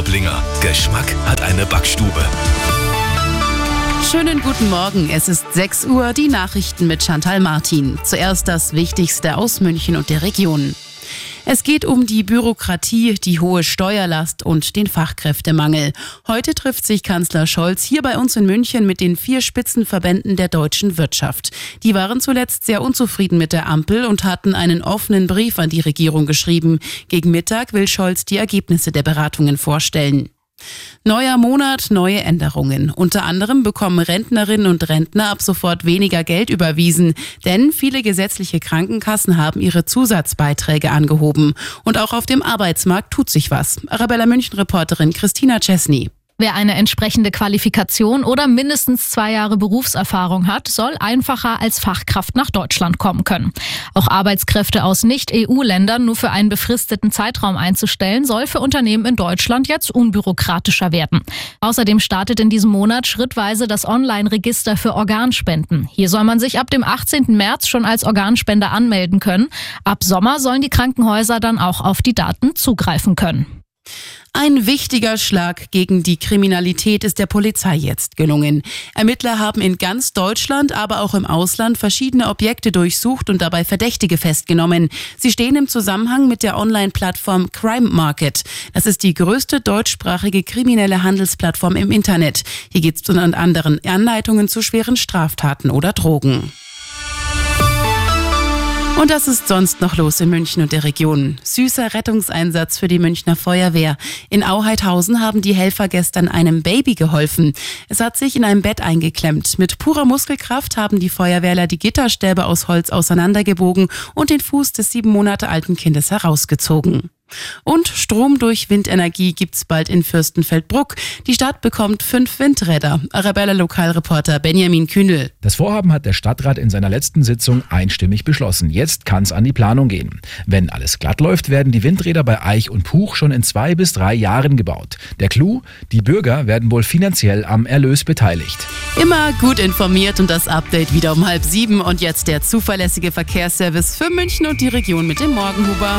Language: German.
Traublinger. Geschmack hat eine Backstube. Schönen guten Morgen. Es ist 6 Uhr, die Nachrichten mit Chantal Martin. Zuerst das Wichtigste aus München und der Region. Es geht um die Bürokratie, die hohe Steuerlast und den Fachkräftemangel. Heute trifft sich Kanzler Scholz hier bei uns in München mit den vier Spitzenverbänden der deutschen Wirtschaft. Die waren zuletzt sehr unzufrieden mit der Ampel und hatten einen offenen Brief an die Regierung geschrieben. Gegen Mittag will Scholz die Ergebnisse der Beratungen vorstellen. Neuer Monat, neue Änderungen. Unter anderem bekommen Rentnerinnen und Rentner ab sofort weniger Geld überwiesen, denn viele gesetzliche Krankenkassen haben ihre Zusatzbeiträge angehoben. Und auch auf dem Arbeitsmarkt tut sich was. Arabella München-Reporterin Christina Chesney. Wer eine entsprechende Qualifikation oder mindestens zwei Jahre Berufserfahrung hat, soll einfacher als Fachkraft nach Deutschland kommen können. Auch Arbeitskräfte aus Nicht-EU-Ländern nur für einen befristeten Zeitraum einzustellen, soll für Unternehmen in Deutschland jetzt unbürokratischer werden. Außerdem startet in diesem Monat schrittweise das Online-Register für Organspenden. Hier soll man sich ab dem 18. März schon als Organspender anmelden können. Ab Sommer sollen die Krankenhäuser dann auch auf die Daten zugreifen können. Ein wichtiger Schlag gegen die Kriminalität ist der Polizei jetzt gelungen. Ermittler haben in ganz Deutschland, aber auch im Ausland verschiedene Objekte durchsucht und dabei Verdächtige festgenommen. Sie stehen im Zusammenhang mit der Online-Plattform Crime Market. Das ist die größte deutschsprachige kriminelle Handelsplattform im Internet. Hier geht es unter anderem Anleitungen zu schweren Straftaten oder Drogen. Und das ist sonst noch los in München und der Region. Süßer Rettungseinsatz für die Münchner Feuerwehr. In Auheithausen haben die Helfer gestern einem Baby geholfen. Es hat sich in einem Bett eingeklemmt. Mit purer Muskelkraft haben die Feuerwehrler die Gitterstäbe aus Holz auseinandergebogen und den Fuß des sieben Monate alten Kindes herausgezogen. Und Strom durch Windenergie gibt's bald in Fürstenfeldbruck. Die Stadt bekommt fünf Windräder. Arabella Lokalreporter Benjamin Kühnel. Das Vorhaben hat der Stadtrat in seiner letzten Sitzung einstimmig beschlossen. Jetzt kann's an die Planung gehen. Wenn alles glatt läuft, werden die Windräder bei Eich und Puch schon in zwei bis drei Jahren gebaut. Der Clou, die Bürger werden wohl finanziell am Erlös beteiligt. Immer gut informiert und das Update wieder um halb sieben. Und jetzt der zuverlässige Verkehrsservice für München und die Region mit dem Morgenhuber.